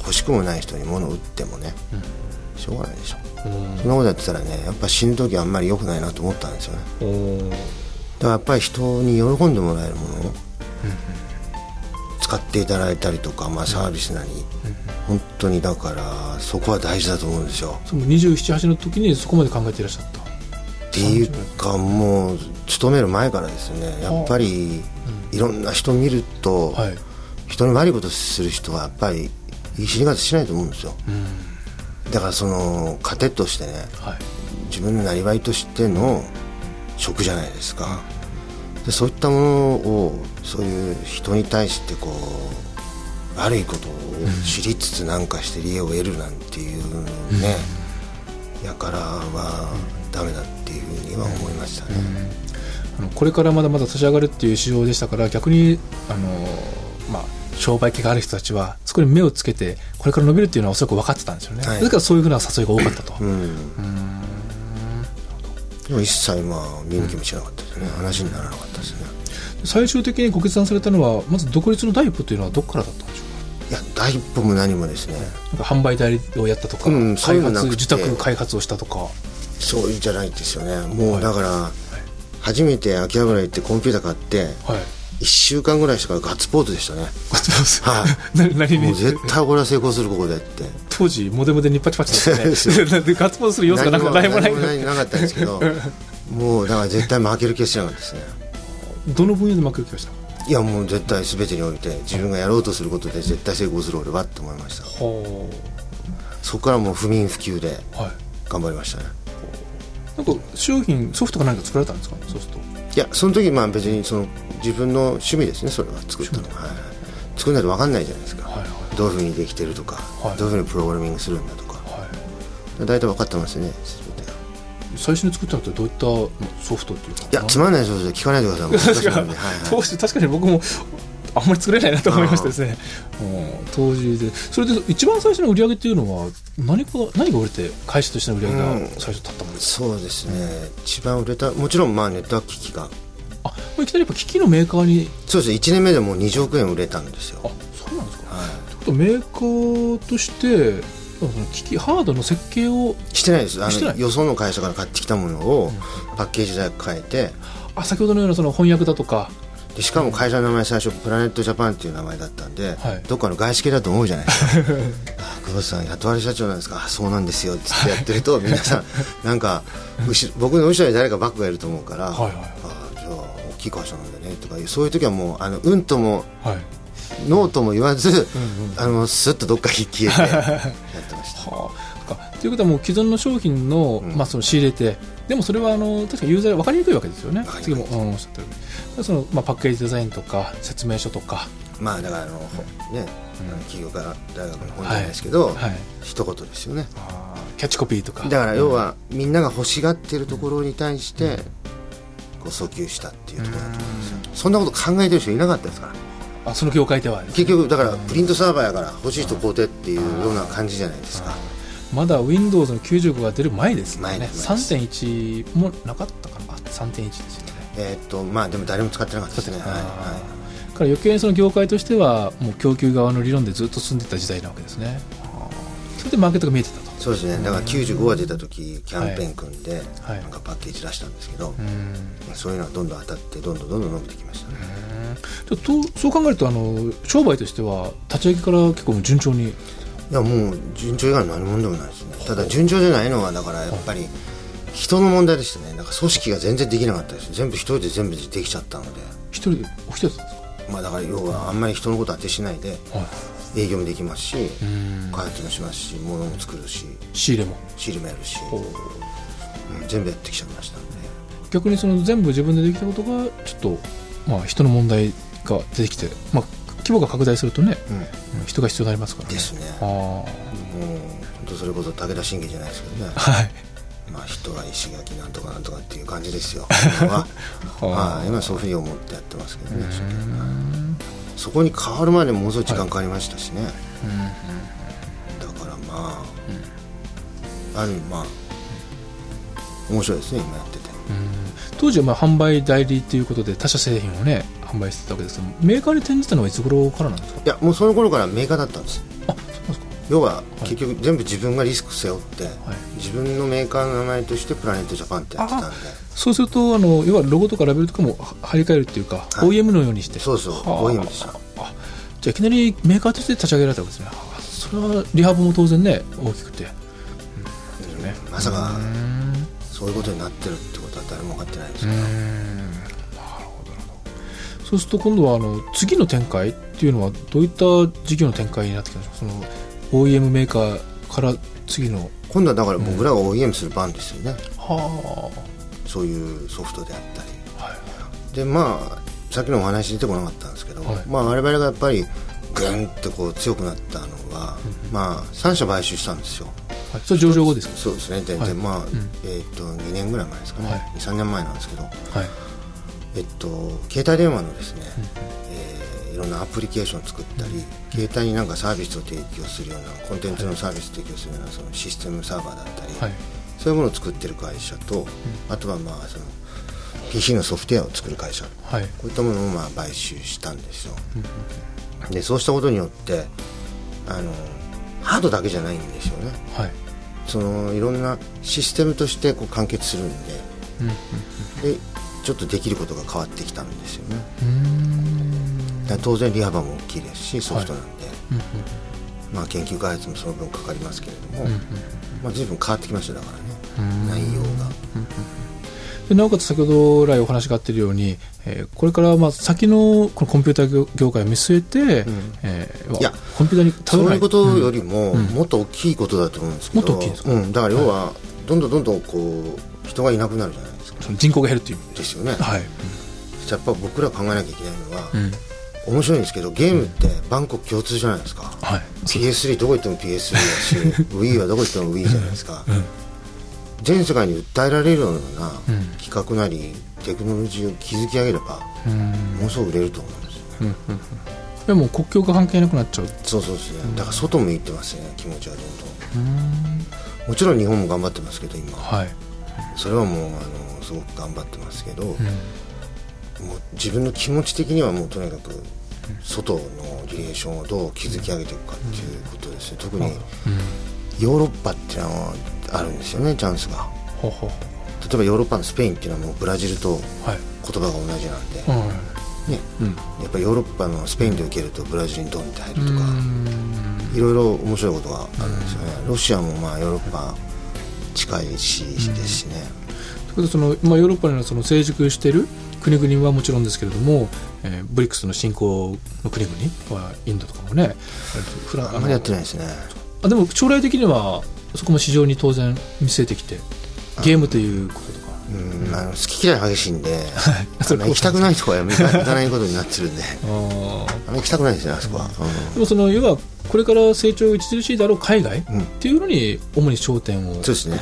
欲しくもない人に物を売ってもね、しょうがないでしょ。うん。そんなことやってたらねやっぱ死ぬ時あんまり良くないなと思ったんですよね。だからやっぱり人に喜んでもらえるものを使っていただいたりとか、まあ、サービスなり、本当にだからそこは大事だと思うんですよ。その278の時にそこまで考えていらっしゃったっていうかもう勤める前からですね。やっぱりいろんな人見ると、はい。人に悪いことする人はやっぱりいい死に方しないと思うんですよ。だからその糧としてねはい。自分のなりわいとしての職じゃないですか。でそういったものをそういう人に対してこう悪いことを知りつつなんかして利益を得るなんていうね、やからはダメだ。っていうふうには思いましたね、あのこれからまだまだ立ち上がるっていう市場でしたから逆にあの、まあ、商売気がある人たちはそこに目をつけてこれから伸びるっていうのはおそらく分かってたんですよね、はい。だからそういうふうな誘いが多かったと、うん。でも一切まあ見向きもしなかったですね、話にならなかったですね。最終的にご決断されたのはまず独立の第一歩というのはどこからだったんでしょうか？いや第一歩も何もですね。販売代理をやったとか、うん開発自宅開発をしたとかそういうんじゃないですよね。もうだから、初めて秋葉原行ってコンピューター買ってはい。1週間ぐらいしてからガッツポーズでしたね。ガッツポーズ？は な何に？もう絶対これは成功するここでって。当時モデモデにパチパチですそうよ。ねでガッツポーズする要素がなんか何もない。何もなかったんですけど。もうだから絶対負ける気がしなかったですね。どの分野で負ける気がした？いやもう絶対全てにおいて自分がやろうとすることで絶対成功する俺はって思いました。はそこからもう不眠不休で頑張りましたねなんか商品ソフトか何か作られたんですか？そうすると。いやその時まあ別にその自分の趣味ですねそれは作ったの。は、はい、作らないと分かんないじゃないですか、はいはいどういうふうにできてるとか、はいどういうふうにプログラミングするんだとか。はい大体分かってますよね最初に作ったのってどういったソフトっていうか？いやつまんないそうです聞かないでくださいはい。当時確かに僕もあんまり作れないなと思いましたですね、うん、当時でそれで一番最初の売り上げっていうのは何か何が売れて会社としての売り上げがうん。最初立ったものですか、そうですね。一番売れたもちろんまあネットワーク機器が。あもういきなりやっぱ機器のメーカーにそうですね。1年目でもう20億円売れたんですよ。あそうなんですか。はということはメーカーとして機器ハードの設計をいしてないです。あしてない。のよその会社から買ってきたものをパッケージだけ変えて。あ先ほどのようなその翻訳だとかでしかも会社の名前最初プラネットジャパンっていう名前だったんで、はい。どっかの外資系だと思うじゃないですか。あ久保田さん雇われ社長なんですか？あそうなんですよ。ってやってると 皆さんなんか後ろ僕の後ろに誰かバックがいると思うから、はいはいあじゃあ大きい会社なんだねとかそういう時はもうあのうんともはい。ノーとも言わず、うんうん。あのスッとどっかに消えて やってました。はあ、かということはもう既存の商品の,、うん。まあその仕入れてでもそれはあの確かにユーザーに分かりにくいわけですよね。次も、うん、おっしゃったように。その、まあ、パッケージデザインとか説明書とか、まあだからあの、ね、あの企業家大学の本じゃないですけど、はい、一言ですよね。キャッチコピーとか。だから要は、みんなが欲しがってるところに対して、こう訴求したっていうところだと思うんですよ。そんなこと考えてる人いなかったですから。あその業界では結局だからプリントサーバーやから欲しい人買うてっていうような感じじゃないですかまだ Windows の95が出る前ですよね。前です。前です3.1もなかったかな？あ3.1ですよね。えーっとまあでも誰も使ってなかったですね。はいはから余計にその業界としてはもう供給側の理論でずっと進んでた時代なわけですね。それでマーケットが見えてたと。いそうですね。だから95が出た時キャンペーン組んで、はい。なんかパッケージ出したんですけど、うん。そういうのはどんどん当たってどんどんどんどん伸びてきましたね。とそう考えるとあの商売としては立ち上げから結構順調にいやもう順調以外の何者でもないですね。ただ順調じゃないのはだからやっぱり人の問題でしたね。なんか組織が全然できなかったです。全部一人で全部できちゃったので。一人でお一人ですまあだから要はあんまり人のこと当てしないで営業もできますしうん。開発もしますし物も作るし仕入れも。仕入れもやるし、うん全部やってきちゃいましたんで。逆にその全部自分でできたことがちょっと、まあ、人の問題が出てきて、まあ、規模が拡大するとね、うん。うん人が必要になりますからね。ですね。あもう本当それこそ武田信玄じゃないですけどね。あ はい。まあ人は石垣なんとかなんとかっていう感じですよ。今は。はあはい。今そういうふうに思ってやってますけどねそこに変わるまでものすごい時間かかりましたしね、だからまあ、ある意味まあ面白いですね今やってて。当時はまあ販売代理ということで他社製品をね販売してたわけですけどメーカーに転じたのはいつ頃からなんですか？いやもうその頃からメーカーだったんです。あそうなんですか？要は結局全部自分がリスク背負って、はい。自分のメーカーの名前としてプラネットジャパンってやってたんで。そうするとあの要はロゴとかラベルとかもは張り替えるってい。うか、はい OEM のようにして。そうそうはあ。OEM でした。あじゃあいきなりメーカーとして立ち上げられたわけですね。はあそれはリハブも当然ね大きくて、うん、ね。まさかうん。そういうことになってるってことは誰も分かってないですから、そうすると今度はあの次の展開っていうのはどういった事業の展開になってきたんでしょうその OEM メーカーから次の。今度はだから僕らが OEM する番ですよね、はそういうソフトであったり。あはいでまあさっきのお話出てこなかったんですけど、はい。まあ我々がやっぱりグンってこう強くなったのは、まあ3社買収したんですよ。はい。それ上場後ですか？そうですね。全然、はい。まあ、ん。えっ、と2年ぐらい前ですかね、はい。23年前なんですけど。はいえっと携帯電話のですね、えーいろんなアプリケーションを作ったり、携帯になんかサービスを提供するようなコンテンツのサービスを提供するようなそのシステムサーバーだったり、はい。そういうものを作ってる会社と、あとはまあその PC のソフトウェアを作る会社。はい。こういったものをまあ買収したんですよ、でそうしたことによってあのハードだけじゃないんですよね。はい。そのいろんなシステムとしてこう完結するんで。うん。でちょっとできることが変わってきたんですよね。当然リハバも大きいですしソフトなんで、うんまあ、研究開発もその分かかりますけれども、うんうんまあ、随分変わってきましただからね。うん。内容が。でなおかつ先ほど来お話があっているように、えーこれからまあ先のこのコンピューター業業界を見据えて、ん。えーいやコンピューターにそういうことよりも、うん。もっと大きいことだと思うんですけど。もっと大きいですか？うん、だから要は、どんどんどんどんこう人がいなくなるじゃないその人口が減るっていう。ですよね、はい、やっぱ僕ら考えなきゃいけないのは、うん。面白いんですけどゲームって万国共通じゃないですか、はい。PS3 どこ行っても PS3 だし Wii はどこ行っても Wii じゃないですか、うん。全世界に訴えられるようなうん。企画なりテクノロジーを築き上げればうん。ものすごく売れると思うんですよ。ね、うんうんうん。でも国境が関係なくなっちゃう。そうそうですねだから外向いてますね気持ちはどんどん。もちろん日本も頑張ってますけど今。はい、それはもうあのすごく頑張ってますけど、うん。もう自分の気持ち的にはもうとにかく外のリレーションをどう築き上げていくかっていうことですね特にヨーロッパっていうのはあるんですよねチャンスが。例えばヨーロッパのスペインっていうのはもうブラジルとはい。言葉が同じなんで、うん。ね、うん。やっぱりヨーロッパのスペインで受けるとブラジルにドンって入るとか、うん。いろいろ面白いことがあるんですよね、ロシアもまあヨーロッパ近いしですしね、その、まあ、ヨーロッパのその成熟している国々はもちろんですけれども、えー、ブリックスの新興の国々はインドとかもねフラあんまりやってないですね。あでも将来的にはそこも市場に当然見据えてきてゲームということうん。あの好き嫌い激しいんで行きたくないとこはやめ行かないことになってるんで。あ行きたくないですねあそこは、うん、でもその要はこれから成長著しいだろう海外、っていうのに主に焦点を。そうですね。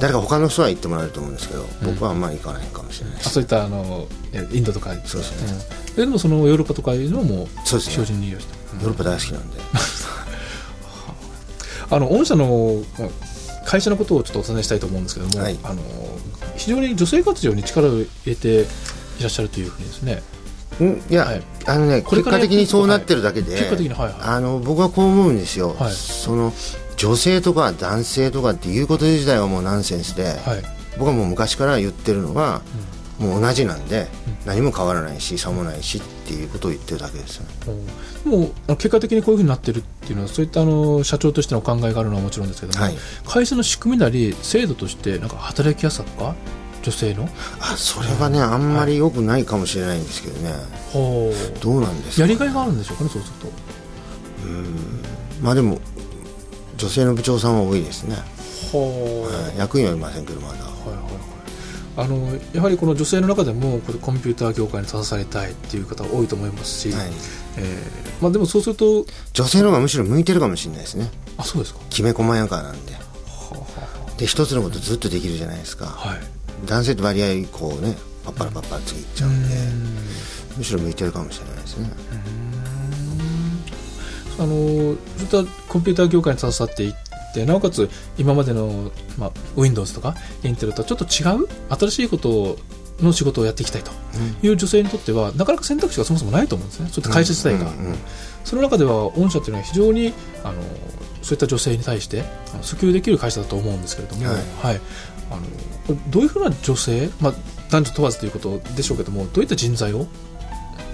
誰か他の人は行ってもらえると思うんですけど、僕はあんまり行かないかもしれないあそういったあのインドとか。そうですね、でもそのヨーロッパとかいうのもそうですね。標準に利用してヨーロッパ大好きなんで。あの御社の会社のことをちょっとお尋ねしたいと思うんですけども、はい、あの非常に女性活動に力を入れていらっしゃるというふうにですね。いや、はい、あのね結果的にそうなってるだけで、結果的に、はいはい、あの僕はこう思うんですよ、はい、その女性とか男性とかっていうこと自体はもうナンセンスで、はい、僕はもう昔から言ってるのは、うん、もう同じなんで、うん、何も変わらないし差もないしっていうことを言ってるだけですよね、うん、もう結果的にこういうふうになってるっていうのはそういったあの社長としての考えがあるのはもちろんですけども、はい、会社の仕組みなり制度としてなんか働きやすさとか女性の？あそれはねあんまりよくないかもしれないんですけどね、はい、どうなんですか、やりがいがあるんでしょうかねそうすると。うん。まあでも女性の部長さんは多いですね。はあ、役員はいませんけどまだ、はいはいあのやはりこの女性の中でもこれコンピューター業界に立たされたいっていう方多いと思いますし、はい、えー、まあ、でもそうすると女性の方がむしろ向いてるかもしれないですね。あそうですか。きめ細やかなんで、はあ、で一つのことずっとできるじゃないですか、はい、男性と割合こうねパッパラパッパラ次いっちゃうんでむしろ向いてるかもしれないですね。あのそういったコンピューター業界に携わっていってなおかつ今までの、まあ、Windows とかインテルとはちょっと違う新しいことの仕事をやっていきたいという女性にとっては、なかなか選択肢がそもそもないと思うんですね、そういった会社自体が。その中では、御社というのは非常にあのそういった女性に対して訴求できる会社だと思うんですけれども、はい、はい、あのどういうふうな女性、まあ、男女問わずということでしょうけどもどういった人材を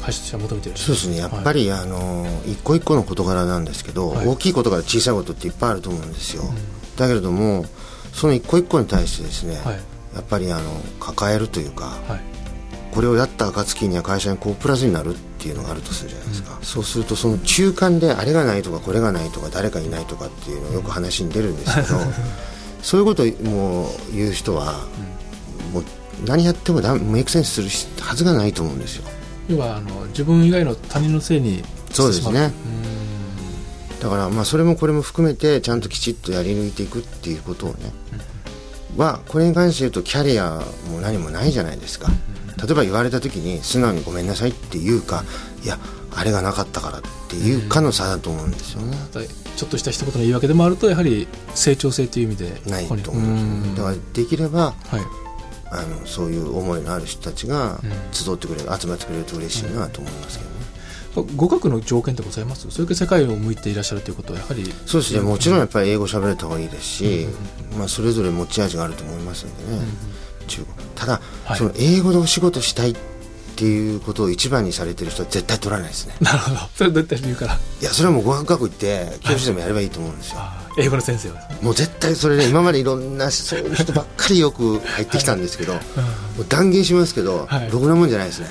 会社としては求めている。そうですね。やっぱり、はい、あの一個一個の事柄なんですけど、はい、大きいことから小さいことっていっぱいあると思うんですよ、うん、だけれどもその一個一個に対してですね、はい、やっぱりあの抱えるというか、これをやった暁には会社にこうプラスになるっていうのがあるとするじゃないですか、うん、そうするとその中間であれがないとかこれがないとか誰かいないとかっていうのをよく話に出るんですけど、そういうことをもう言う人は、もう何やってもだメイクセンスするはずがないと思うんですよ要はあの自分以外の他人のせいにそうですね。だからまあそれもこれも含めてちゃんときちっとやり抜いていくっていうことをね、うん、はこれに関して言うとキャリアも何もないじゃないですか、例えば言われた時に素直にごめんなさいっていうかいやあれがなかったからっていうかの差だと思うんですよね、うん、ちょっとした一言の言い訳でもあるとやはり成長性という意味でないと思うんですよね。だからできれば、はいあのそういう思いのある人たちが集ってくれる、うん、集まってくれると嬉しいなと思いますけどね。語学の条件ってございます？それから世界を向いていらっしゃるということはやはりそうですね。もちろんやっぱり英語喋れた方がいいですし、うん、まあ、それぞれ持ち味があると思いますんでね、うん、中国ただ、はい、その英語でお仕事したいっていうことを一番にされてる人は絶対取らないですねなるほどそれどういった理由からいやそれはもう語学学校行って教師でもやればいいと思うんですよ、はい英語の先生は。もう絶対それね 今までいろんなそういう人ばっかりよく入ってきたんですけど、は いもう断言しますけど、はい、ろくなもんじゃないですね。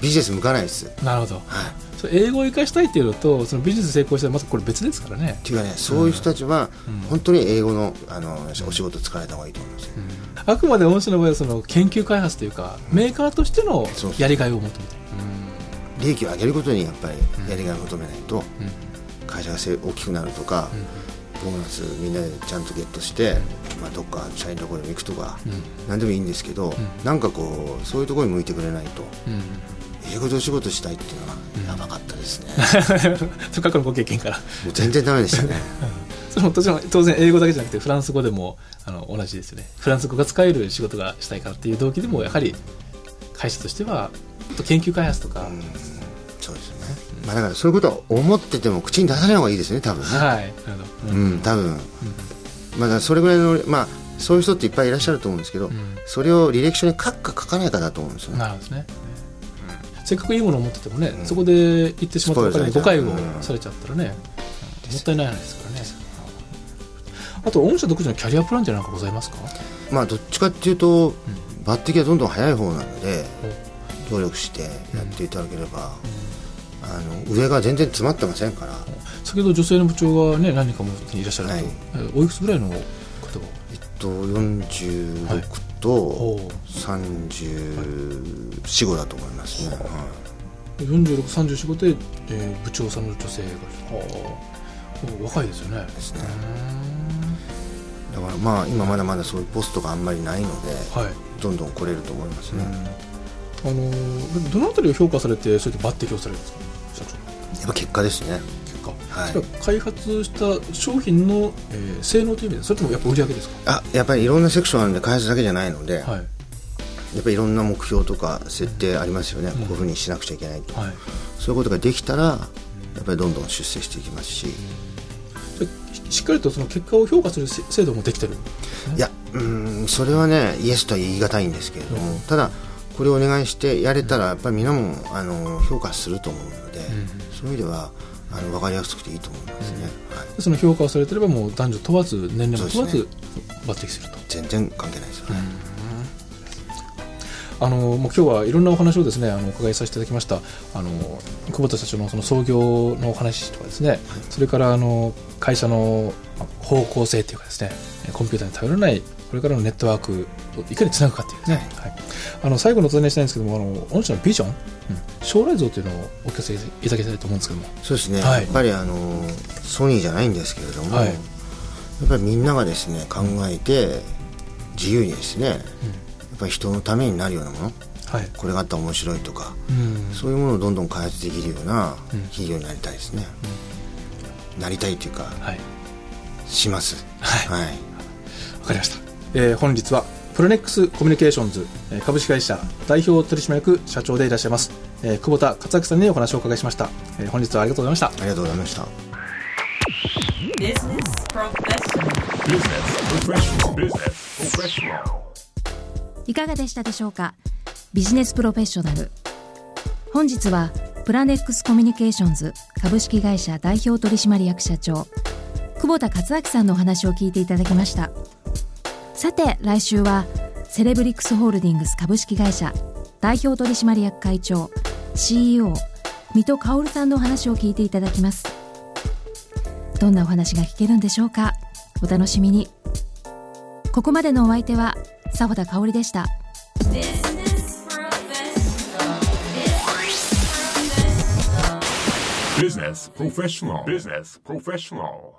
ビジネス向かないです。なるほど、はい、英語を生かしたいっていうのとそのビジネス成功したらまたこれ別ですからね。っていうかね。そういう人たちは本当に英語のあのお仕事使われた方がいいと思います、うん、あくまで御社の場合はその研究開発というか、メーカーとしてのやりがいを求めて利益を上げることにやっぱりやりがいを求めないと、会社が大きくなるとか、ボーナスみんなでちゃんとゲットして、まあ、どっか社員のところに行くとか、うん、何でもいいんですけど、うん、なんかこうそういうところに向いてくれないと、うん、英語でお仕事したいっていうのはやばかったですね、せっかくのご経験から。もう全然ダメでしたね。それも当然英語だけじゃなくてフランス語でもあの同じですね。フランス語が使える仕事がしたいからっていう動機でもやはり会社としては研究開発とか、そうですね、まあ、だからそういうことを思ってても口に出さない方がいいですね多分ね。はいうん、多分、まあそれぐらいのまあそういう人っていっぱいいらっしゃると思うんですけど、それを履歴書に書くか書かないかだと思うんですよね。なるほどね。せっかくいいものを持っててもね、そこで行ってしまったら誤解をされちゃったらね、もったいないですからね。あと御社独自のキャリアプランって何かございますか？まあどっちかっていうと、抜擢はどんどん早い方なので努力してやっていただければ、あの上が全然詰まってませんから。先ほど女性の部長がね何人かもいらっしゃると、はい。えーおいくつぐらいの方が？えっと46とおー345だと思いますね、は4635で、えー部長さんの女性が。はあ若いですよね。いですね。だからまあ今まだまだそういうポストがあんまりないのではい。どんどん来れると思いますね、あのーどのあたりを評価されてそうやって抜擢をされるんですか？やっぱ結果ですね。結果、はい。開発した商品の、えー性能という意味でそれともやっぱ売り上げですか？あやっぱりいろんなセクションあるんで開発だけじゃないので、はい。やっぱりいろんな目標とか設定ありますよね、こういうふうにしなくちゃいけないと、はい。そういうことができたらやっぱりどんどん出世していきますし、でししっかりとその結果を評価するせ制度もできてる？いやうーんそれはねイエスとは言い難いんですけれども、ただこれをお願いしてやれたらやっぱり皆もあの評価すると思うので、そういう意味ではあの分かりやすくていいと思いますね、はい、でその評価をされてればもう男女問わず年齢も問わず抜擢すると。全然関係ないですよね、あのもう今日はいろんなお話をですねあのお伺いさせていただきました。あの久保田社長のその創業のお話とかですね、それからあの会社のまあ方向性というかですねコンピューターに頼らないこれからのネットワークをいかにつなぐかというですね、はい。あの最後のお尋ねしたいんですけどもあの御社のビジョン、うん将来像というのをお聞かせいただきたいと思うんですけども。そうですね、はい。やっぱりあのソニーじゃないんですけれども、はい。やっぱりみんながですね考えて自由にですね、やっぱり人のためになるようなものはい、これがあったら面白いとか、うん。そういうものをどんどん開発できるようなうん。企業になりたいですね、なりたいというかはいします。はい。はい。わかりました、えー本日はプロネックスコミュニケーションズえー株式会社代表取締役社長でいらっしゃいます、えー久保田克明さんにお話をお伺いしました、えー本日はありがとうございました。ありがとうございました.いかがでしたでしょうか？ビジネスプロフェッショナル本日はプラネックスコミュニケーションズ株式会社代表取締役社長久保田克明さんのお話を聞いていただきました。さて来週はセレブリックスホールディングス株式会社代表取締役会長 CEO 水戸薫さんのお話を聞いていただきます。どんなお話が聞けるんでしょうか？お楽しみに。ここまでのお相手は佐田香織でした。Business Professional. Business Professional.